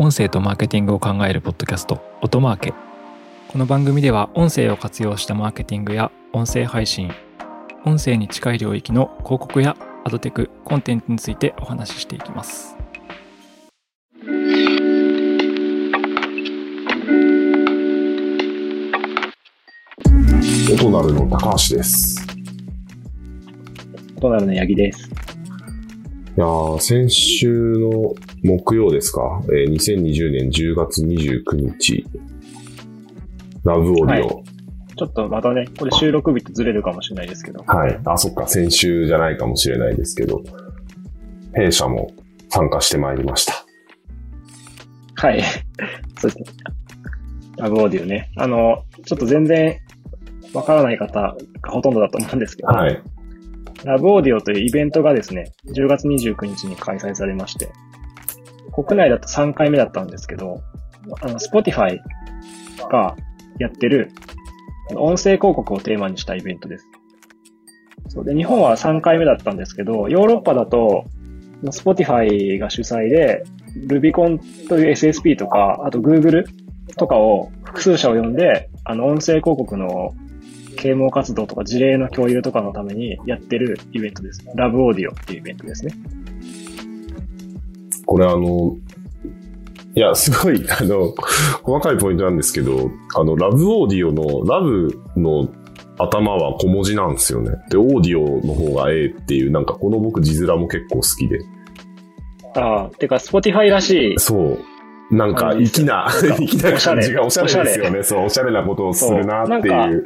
音声とマーケティングを考えるポッドキャスト音マーケこの番組では音声を活用したマーケティングや音声配信音声に近い領域の広告やアドテクコンテンツについてお話ししていきます音なるの高橋です。トナルの八木です。いやー先週の木曜ですか、えー2020年10月29日、ラブオーディオ。はいちょっとまたね、これ収録日とずれるかもしれないですけど、はい。あ、そっか、先週じゃないかもしれないですけど、弊社も参加してまいりました。はい。そうですね。ラブオーディオね。あの、ちょっと全然わからない方がほとんどだと思うんですけど、はい。ラブオーディオというイベントがですね、10月29日に開催されまして、国内だと3回目だったんですけど、あの、Spotify がやってる音声広告をテーマにしたイベントです。そうで、日本は3回目だったんですけど、ヨーロッパだと、Spotify が主催で、Rubicon という SSP とか、あと Google とかを複数社を呼んで、あの、音声広告の啓蒙活動とか事例の共有とかのためにやってるイベントです。ラブオーディオっていうイベントですね。これあの、いや、すごい、あの、細かいポイントなんですけど、あの、ラブオーディオの、ラブの頭は小文字なんですよね。で、オーディオの方が A っていう、なんかこの僕字面も結構好きで。ああ、てか、Spotify らしい。そう。なんか、粋な、粋な感じがおおしゃれれですよね。そう、おしゃれなことをするなってそういう。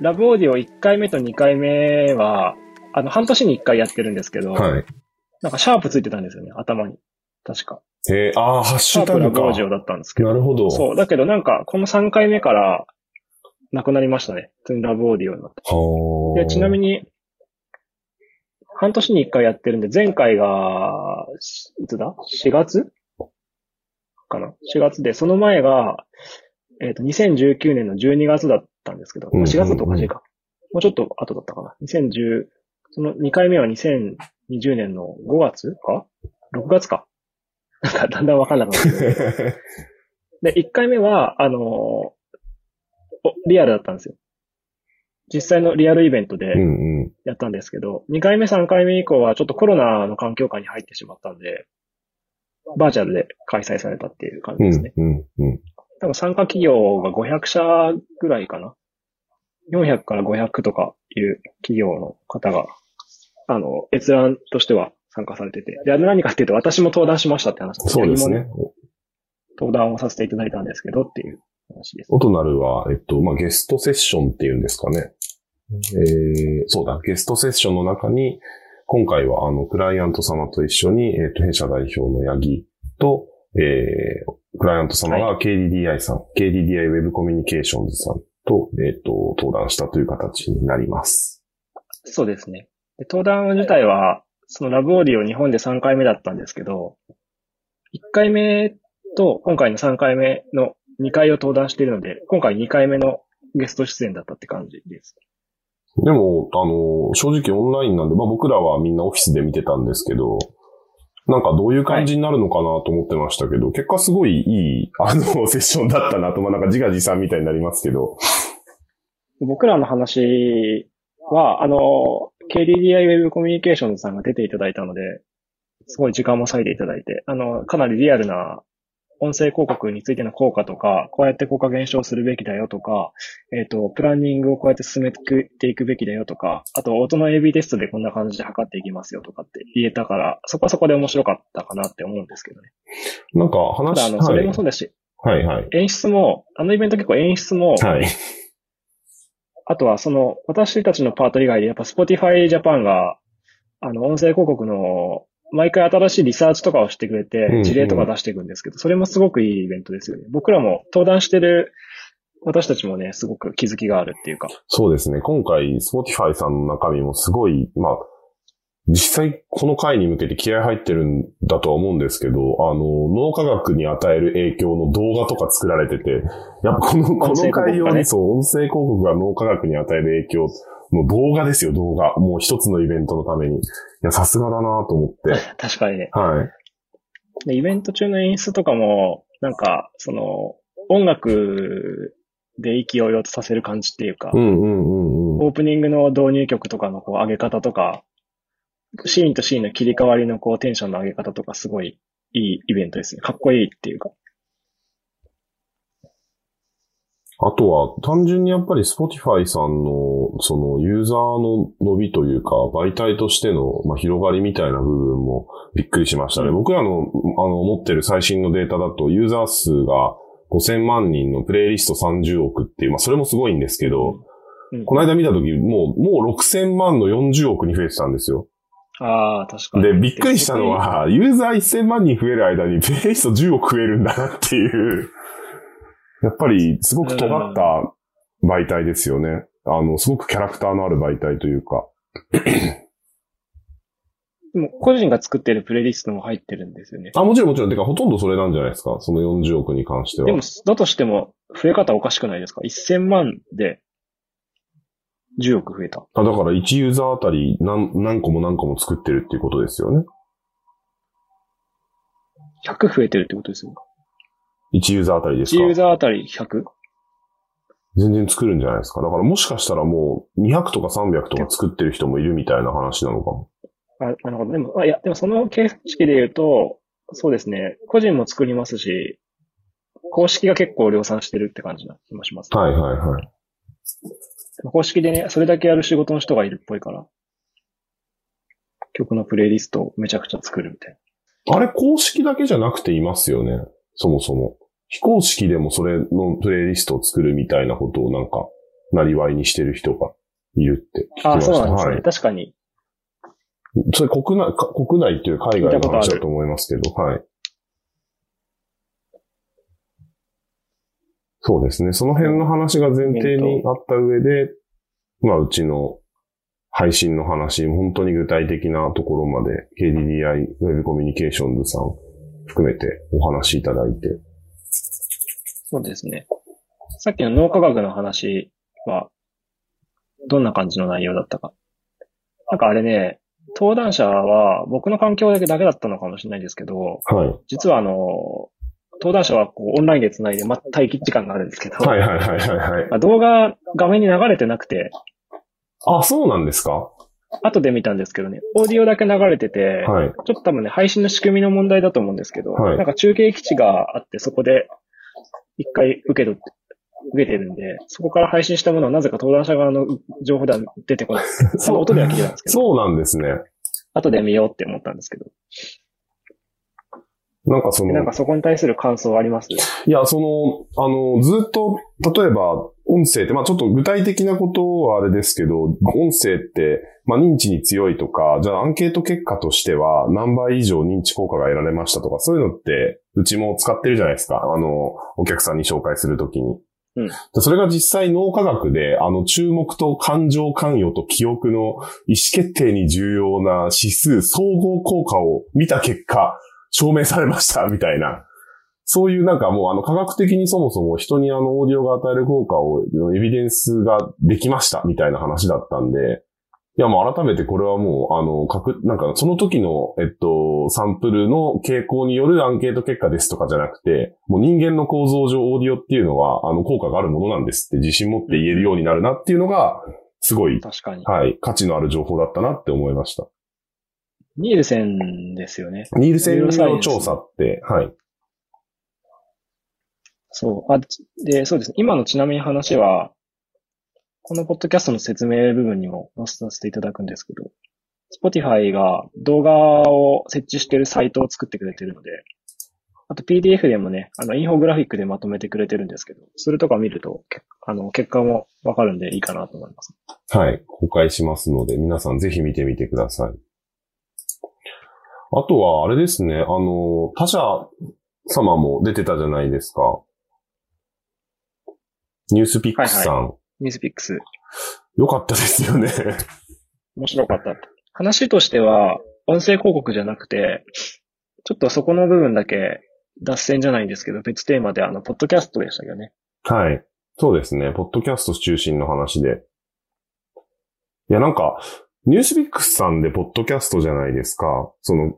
ラブオーディオ1回目と2回目は、あの、半年に1回やってるんですけど、はい。なんかシャープついてたんですよね、頭に。確か。えー、あー、ハッシュタグか。ブオーディオだったんですけど。なるほど。そう。だけどなんか、この3回目から、なくなりましたね。普通にラブオーディオになって。はで、ちなみに。に、半年に1回やってるんで、前回が、しいつだ ?4 月？かな ?4 月で、その前が、えっ、と、2019年の12月だったんですけど、うんうんうん4月だとおかしいか。もうちょっと後だったかな。2010、その2回目は2020年の5月か ?6 月か。なんか だんだんわかんなくなって。で、1回目は、あのーおリアルだったんですよ。実際のリアルイベントで、うんうん。やったんですけど、2回目、3回目以降はちょっとコロナの環境下に入ってしまったんで、バーチャルで開催されたっていう感じうんですね。うんうん。多分参加企業が500社ぐらいかな？400から500とかいう企業の方が、あの、閲覧としては参加されてて。で、何かっていうと私も登壇しましたって話そうですね登壇をさせていただいたんですけどっていう話です。オトナルは、えっと、まあ、ゲストセッションっていうんですかね。えー、そうだ、ゲストセッションの中に、今回は、あの、クライアント様と一緒に、えっと、弊社代表の八木と、えー、クライアント様が KDDI さん、KDDI ウェブコミュニケーションズさんと、えっと、登壇したという形になります。そうですね。で登壇自体は、そのラブオーディオ日本で3回目だったんですけど、1回目と今回の3回目の2回を登壇しているので、今回2回目のゲスト出演だったって感じです。でも、あの、正直オンラインなんで、まあ僕らはみんなオフィスで見てたんですけど、なんかどういう感じになるのかなと思ってましたけど、結果すごいいい、あの、セッションだったなと、まあなんか自画自賛みたいになりますけど。僕らの話は、あの、KDDI ウェブコミュニケーションズさんが出ていただいたので、すごい時間も割いていただいて、あの、かなりリアルな音声広告についての効果とか、こうやって効果減少するべきだよとか、えっ、と、プランニングをこうやって進めていくべきだよとか、あと、音の AB テストでこんな感じで測っていきますよとかって言えたから、そこはそこで面白かったかなって思うんですけどね。なんかただ、話、あの、それはいもそうですし、はいはい。演出も、あのイベント結構演出も、はい。あとはその、私たちのパート以外で、やっぱ Spotify Japan が、あの、音声広告の、毎回新しいリサーチとかをしてくれて、ん事例とか出していくんですけど、それもすごくいいイベントですよね。僕らも登壇してる私たちもね、すごく気づきがあるっていうか。そうですね。今回、Spotify さんの中身もすごい、まあ、実際この回に向けて気合入ってるんだとは思うんですけど、あの、脳科学に与える影響の動画とか作られてて、やっぱこの、この回用にそう、音声広告が脳科学に与える影響の動画ですよ、動画。もう一つのイベントのために。いや、さすがだなと思って。確かにね。はい。でイベント中の演出とかも、なんか、その、音楽で意気揚々とさせる感じっていうか、うんうんうんうん。オープニングの導入曲とかのこう上げ方とか、シーンとシーンの切り替わりのこうテンションの上げ方とかすごいいいイベントですね。かっこいいっていうか。あとは、単純にやっぱり Spotify さんの、そのユーザーの伸びというか、媒体としての、まあ、広がりみたいな部分もびっくりしましたね。うん僕らの、あの、持ってる最新のデータだと、ユーザー数が5000万人のプレイリスト30億っていう、まあ、それもすごいんですけど、うんこの間見たとき、もう、もう6000万の40億に増えてたんですよ。ああ、確かに。で、びっくりしたのは、ユーザー1000万人増える間に、プレイリスト10億増えるんだなっていう、やっぱり、すごく尖った媒体ですよね。あの、すごくキャラクターのある媒体というか。でも個人が作ってるプレイリストも入ってるんですよね。あ、もちろんもちろん。てか、ほとんどそれなんじゃないですか。その40億に関しては。でも、だとしても、増え方おかしくないですか ?1000 万で10億増えた。あだから、1ユーザーあたり何、何個も何個も作ってるっていうことですよね。100増えてるってことですよ。1ユーザーあたりです1かユーザーあたり 100? 全然作るんじゃないですか？だから、もしかしたらもう、200とか300とか作ってる人もいるみたいな話なのかも。あ、なるほど。でも、あいや、でもその形式で言うと、そうですね。個人も作りますし、公式が結構量産してるって感じな気もします。はいはいはい。公式でね、それだけやる仕事の人がいるっぽいから、曲のプレイリストをめちゃくちゃ作るみたいな。あれ、公式だけじゃなくていますよね。そもそも。非公式でもそれのプレイリストを作るみたいなことをなんか、なりわいにしてる人がいるって聞きあました。そうなんですね。はい。確かに。それ国内、か国内っていう海外の話だと思いますけど、はい。そうですね。その辺の話が前提にあった上で、まあ、うちの配信の話、本当に具体的なところまで KDDI ウェブコミュニケーションズさん含めてお話しいただいて。そうですね。さっきの脳科学の話は、どんな感じの内容だったか。なんかあれね、登壇者は僕の環境だけだけだったのかもしれないですけど、はい。実はあの、登壇者はこうオンラインで繋いで、ま、待機時間があるんですけど、はいはいはいはいはい。まあ動画画面に流れてなくて、あ、そうなんですか？後で見たんですけどね、オーディオだけ流れてて、はい。ちょっと多分ね、配信の仕組みの問題だと思うんですけど、はいなんか中継基地があって、そこで一回受け取って、受けてるんで、そこから配信したものはなぜか登壇者側の情報では出てこない。そう音では聞いてたんですけど、そうなんですね。後で見ようって思ったんですけど、なんかその、なんかそこに対する感想あります？いや、その、あの、ずっと、例えば、音声って、まあちょっと具体的なことはあれですけど、音声って、まあ認知に強いとか、じゃあアンケート結果としては何倍以上認知効果が得られましたとか、そういうのって、うちも使ってるじゃないですか。あの、お客さんに紹介するときに。うんでそれが実際脳科学で、あの、注目と感情関与と記憶の意思決定に重要な指数、総合効果を見た結果、証明されました、みたいな。そういうなんかもうあの科学的にそもそも人にあのオーディオが与える効果を、エビデンスができましたみたいな話だったんで、いやもう改めてこれはもうあの、かく、なんかその時の、えっと、サンプルの傾向によるアンケート結果ですとかじゃなくて、もう人間の構造上オーディオっていうのはあの効果があるものなんですって自信持って言えるようになるなっていうのが、すごい、確かに。はい、価値のある情報だったなって思いました。ニールセンですよね。ニールセンの調査って、はい。そう。あ、で、そうですね。今のちなみに話は、このポッドキャストの説明部分にも載せさせていただくんですけど、Spotify が動画を設置しているサイトを作ってくれてるので、あと PDF でもね、あの、インフォグラフィックでまとめてくれてるんですけど、それとか見ると、けあの、結果もわかるんでいいかなと思います。はい。公開しますので、皆さんぜひ見てみてください。あとは、あれですね、あの、他社様も出てたじゃないですか。ニュースピックスさん。ニュースピックス、よかったですよね。面白かった。話としては、音声広告じゃなくて、ちょっとそこの部分だけ脱線じゃないんですけど、別テーマであの、ポッドキャストでしたよね。はい。そうですね。ポッドキャスト中心の話で。いや、なんか、ニュースピックスさんでポッドキャストじゃないですか。その、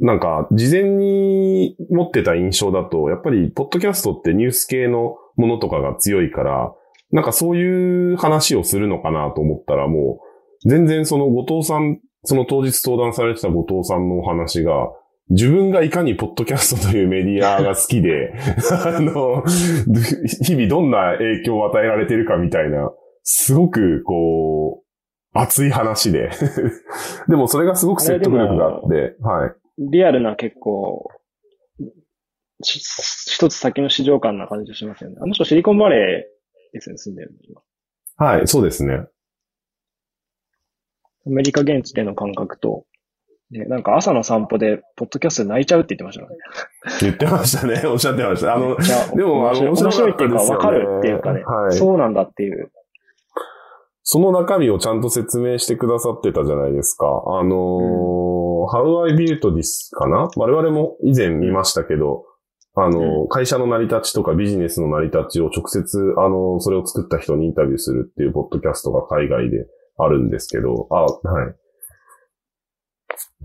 なんか、事前に持ってた印象だと、やっぱり、ポッドキャストってニュース系のものとかが強いから、なんかそういう話をするのかなと思ったら、もう、全然その後藤さん、その当日登壇されてた後藤さんのお話が、自分がいかにポッドキャストというメディアが好きで、あの、日々どんな影響を与えられてるかみたいな、すごく、こう、熱い話で。でもそれがすごく説得力があって、はい。リアルな結構、し一つ先の市場感な感じがしますよね。あの人シリコンバレーですね、住んでるの今。はい、そうですね。アメリカ現地での感覚と、で、なんか朝の散歩で、ポッドキャストで泣いちゃうって言ってましたね。言ってましたね。おっしゃってました。あの、でもあの面白いっていうか、わかるっていうかね、はいそうなんだっていう。その中身をちゃんと説明してくださってたじゃないですか。あのー How I Built This かな？我々も以前見ましたけど、あのーう会社の成り立ちとかビジネスの成り立ちを直接、あのーそれを作った人にインタビューするっていうポッドキャストが海外であるんですけど、あ、はい。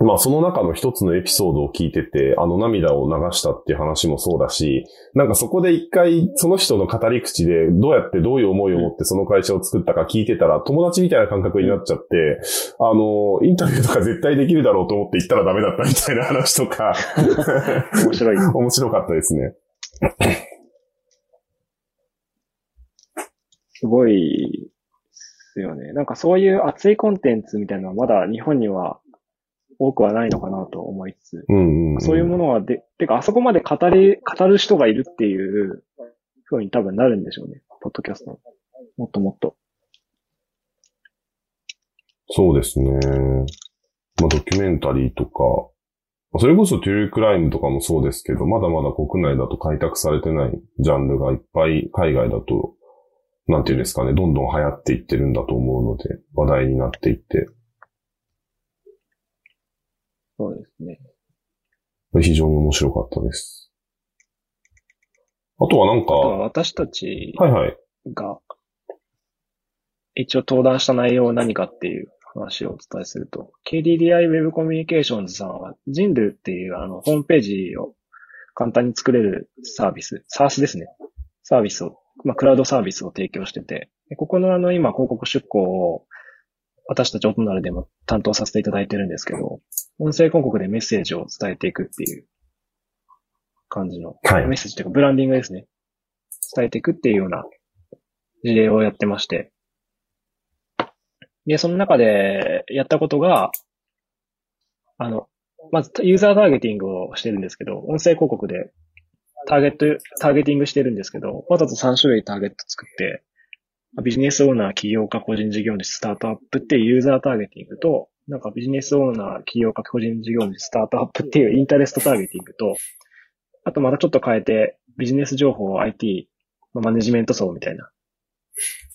まあその中の一つのエピソードを聞いてて、あの涙を流したっていう話もそうだし、なんかそこで一回その人の語り口でどうやってどういう思いを持ってその会社を作ったか聞いてたら友達みたいな感覚になっちゃって、あの、インタビューとか絶対できるだろうと思って行ったらダメだったみたいな話とか、面白い。面白かったですね。すごいですよね。なんかそういう熱いコンテンツみたいなのはまだ日本には多くはないのかなと思いつつ、うんうん、うん。そういうものはで、てかあそこまで語り、語る人がいるっていう風に多分なるんでしょうね。ポッドキャストの。もっともっと。そうですね。まあ、ドキュメンタリーとか、それこそトゥルークライムとかもそうですけど、まだまだ国内だと開拓されてないジャンルがいっぱい海外だと、なんていうんですかね、どんどん流行っていってるんだと思うので、話題になっていって、そうですね。非常に面白かったです。あとはなんか、あとはは私たちいはい。が、一応登壇した内容は何かっていう話をお伝えすると、KDDI Web Communications さんは、ジンドゥっていうあの、ホームページを簡単に作れるサービス、サースですね。サービスを、まあ、クラウドサービスを提供してて、でここのあの、今広告出稿を、私たちオトナルでも担当させていただいてるんですけど、音声広告でメッセージを伝えていくっていう感じの、はいメッセージというかブランディングですね。伝えていくっていうような事例をやってまして。で、その中でやったことが、あの、まずユーザーターゲティングをしてるんですけど、音声広告でターゲット、ターゲティングしてるんですけど、わざと3種類ターゲット作って、ビジネスオーナー、起業家、個人事業主、スタートアップっていうユーザーターゲティングと、なんかビジネスオーナー、起業家、個人事業主、スタートアップっていうインタレストターゲティングと、あとまたちょっと変えて、ビジネス情報、IT、まあマネジメント層みたいな。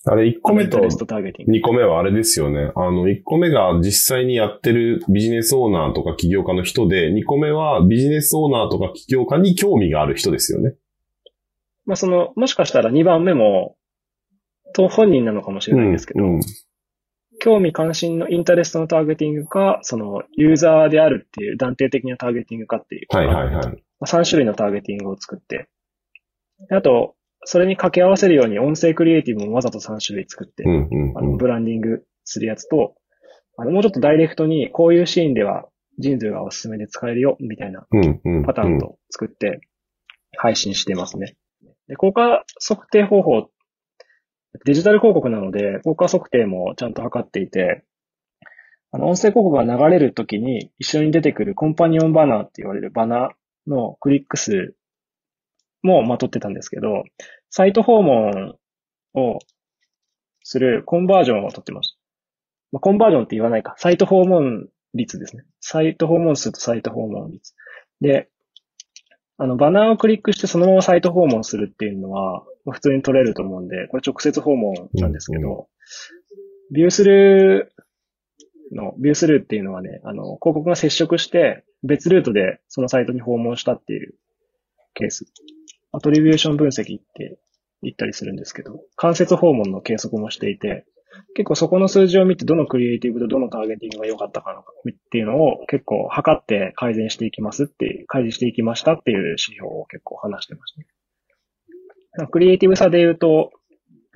あれ、1個目とインタレストターゲティング。2個目はあれですよね。あの、1個目が実際にやってるビジネスオーナーとか起業家の人で、2個目はビジネスオーナーとか起業家に興味がある人ですよね。まあその、もしかしたら2番目も、と本人なのかもしれないんですけど、うんうん興味関心のインタレストのターゲティングか、そのユーザーであるっていう断定的なターゲティングかっていう。はいはいはい。まあ3種類のターゲティングを作って、であと、それに掛け合わせるように音声クリエイティブもわざと3種類作って、うんうんあのうん。ブランディングするやつと、あのもうちょっとダイレクトにこういうシーンでは人数がおすすめで使えるよ、みたいな。パターンと作って配信してますね。で、効果測定方法、デジタル広告なので、効果測定もちゃんと測っていて、あの、音声広告が流れるときに一緒に出てくるコンパニオンバナーって言われるバナーのクリック数もまとってたんですけど、サイト訪問をするコンバージョンを取ってました。まあ、コンバージョンって言わないか。サイト訪問率ですね。サイト訪問数とサイト訪問率。で、あの、バナーをクリックしてそのままサイト訪問するっていうのは、まあ普通に取れると思うんで、これ直接訪問なんですけど、ビュースルーの、ビュースルーっていうのはね、あの、広告が接触して、別ルートでそのサイトに訪問したっていうケース。アトリビューション分析って言ったりするんですけど、間接訪問の計測もしていて、結構そこの数字を見てどのクリエイティブとどのターゲティングが良かったかのかっていうのを結構測って改善していきますっていう、改善していきましたっていう指標を結構話してましたね。クリエイティブ差で言うと、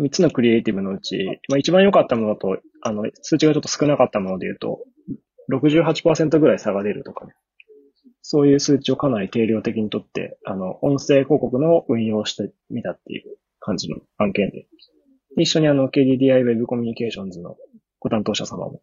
3つのクリエイティブのうち、まあ、一番良かったものと、あの、数値がちょっと少なかったもので言うと、68%ぐらい差が出るとかね。そういう数値をかなり定量的にとって、あの、音声広告の運用をしてみたっていう感じの案件で。一緒にあの、KDDI Web コミュニケーションズのご担当者様も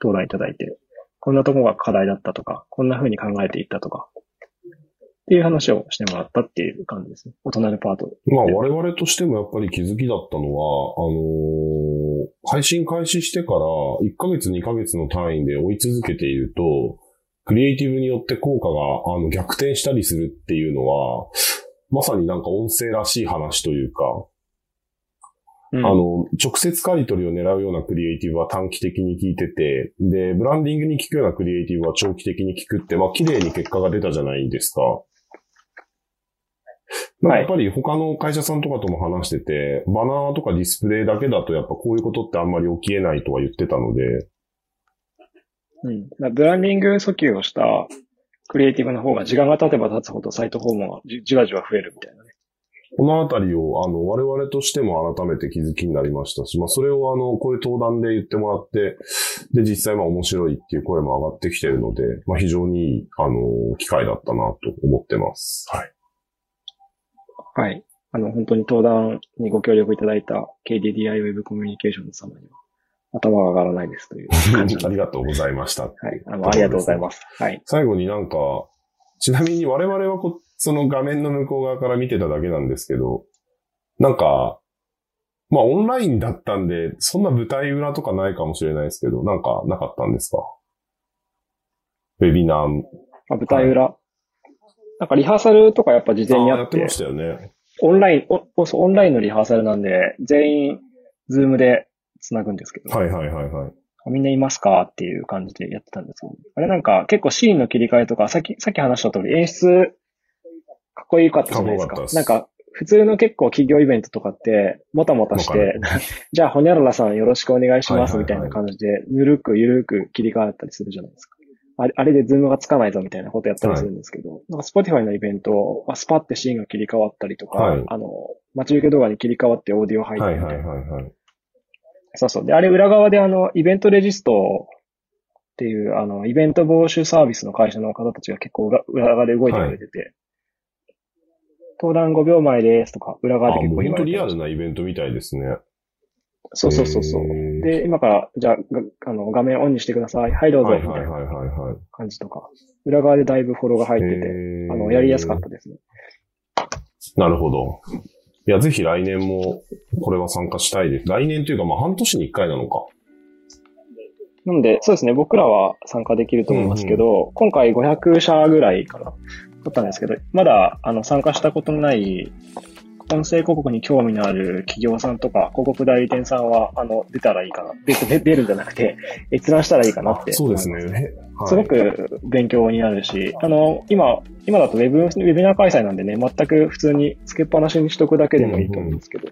登壇いただいて、こんなとこが課題だったとか、こんな風に考えていったとか、っていう話をしてもらったっていう感じですね。大人のパート。まあ我々としてもやっぱり気づきだったのは、あのー、配信開始してから1ヶ月2ヶ月の単位で追い続けていると、クリエイティブによって効果があの逆転したりするっていうのは、まさになんか音声らしい話というか、うん、あの、直接刈り取りを狙うようなクリエイティブは短期的に効いてて、で、ブランディングに効くようなクリエイティブは長期的に効くって、まあ、綺麗に結果が出たじゃないですか。まあ、やっぱり他の会社さんとかとも話してて、バナーとかディスプレイだけだとやっぱこういうことってあんまり起きえないとは言ってたので。うん。ブランディング訴求をしたクリエイティブの方が時間が経てば経つほどサイト訪問がじわじわ増えるみたいなね。このあたりを、あの、我々としても改めて気づきになりましたし、まあ、それをあの、こういう登壇で言ってもらって、で、実際まあ面白いっていう声も上がってきてるので、まあ、非常にいい、あの、機会だったなと思ってます。はい。はい。あの、本当に登壇にご協力いただいた KDDI Web コミュニケーションズ様には、頭が上がらないですという感じ。ありがとうございました。はい。あの、ありがとうございます。はい。最後になんか、ちなみに我々はこその画面の向こう側から見てただけなんですけど、なんか、まあオンラインだったんで、そんな舞台裏とかないかもしれないですけど、なんかなかったんですか？ウェビナー。あ、舞台裏、はい、なんかリハーサルとかやっぱ事前にあって。やってましたよね。オンライン、おオンラインのリハーサルなんで、全員、 Zoom で繋ぐんですけど。はいはいはいはい。みんないますか？っていう感じでやってたんですけど。あれなんか結構シーンの切り替えとか、さっき、さっき話した通り演出かっこよかったじゃないですか。なんか、普通の結構企業イベントとかって、もたもたして、じゃあ、ほにゃららさんよろしくお願いしますみたいな感じで、ぬるくゆるく切り替わったりするじゃないですか。あれあれで Zoom がつかないぞみたいなことやったりするんですけど、はい、なんか Spotify のイベント、スパってシーンが切り替わったりとか、はい、あの、待ち受け動画に切り替わってオーディオ入ったりみたいな。はいはいはいはい、そうそう。で、あれ裏側であの、イベントレジストっていう、あの、イベント防止サービスの会社の方たちが結構裏側で動いてくれてて、登壇5秒前ですとか、裏側で結構言われて本当リアルなイベントみたいですね。そうそうそうそう。で、今から、じゃあ、あの、画面オンにしてください。はい、どうぞ。みたいな感じとか。裏側でだいぶフォローが入ってて、あの、やりやすかったですね。なるほど。いや、ぜひ来年も、これは参加したいです。来年というか、まあ、半年に一回なのか。なんで、そうですね、僕らは参加できると思いますけど、うんうん、今回500社ぐらいかな。撮ったんですけど、まだあの参加したことのない音声広告に興味のある企業さんとか広告代理店さんは、あの、出たらいいかな。出出るんじゃなくて、閲覧したらいいかなって。そうですね。はい、すごく勉強になるし、あの、今、今だとウェブ、ウェビナー開催なんでね、全く普通につけっぱなしにしとくだけでもいいと思うんですけど、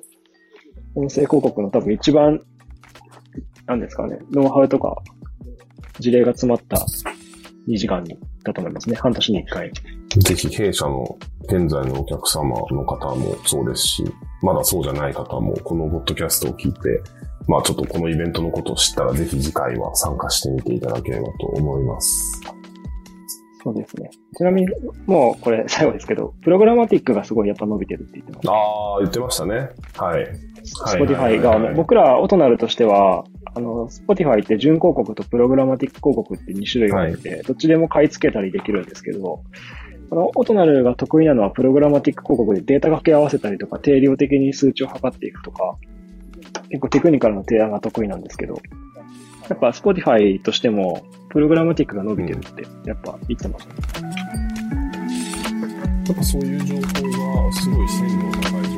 うんうん、音声広告の多分一番、なんですかね、ノウハウとか事例が詰まった2時間にだと思いますね。半年に1回。ぜひ弊社の現在のお客様の方もそうですし、まだそうじゃない方もこのポッドキャストを聞いて、まあちょっとこのイベントのことを知ったらぜひ次回は参加してみていただければと思います。そうですね。ちなみに、もうこれ最後ですけど、プログラマティックがすごいやっぱ伸びてるって言ってました。ああ、言ってましたね。はい。 Spotify が、僕らオトナルとしては、あの、 Spotify って純広告とプログラマティック広告って2種類があって、はい、どっちでも買い付けたりできるんですけど、この、オトナルが得意なのはプログラマティック広告でデータ掛け合わせたりとか、定量的に数値を測っていくとか、結構テクニカルの提案が得意なんですけど、やっぱ Spotify としても、プログラマティックが伸びてるって、やっぱ言ってます、ね、やっぱそういう情報がすごい鮮度高い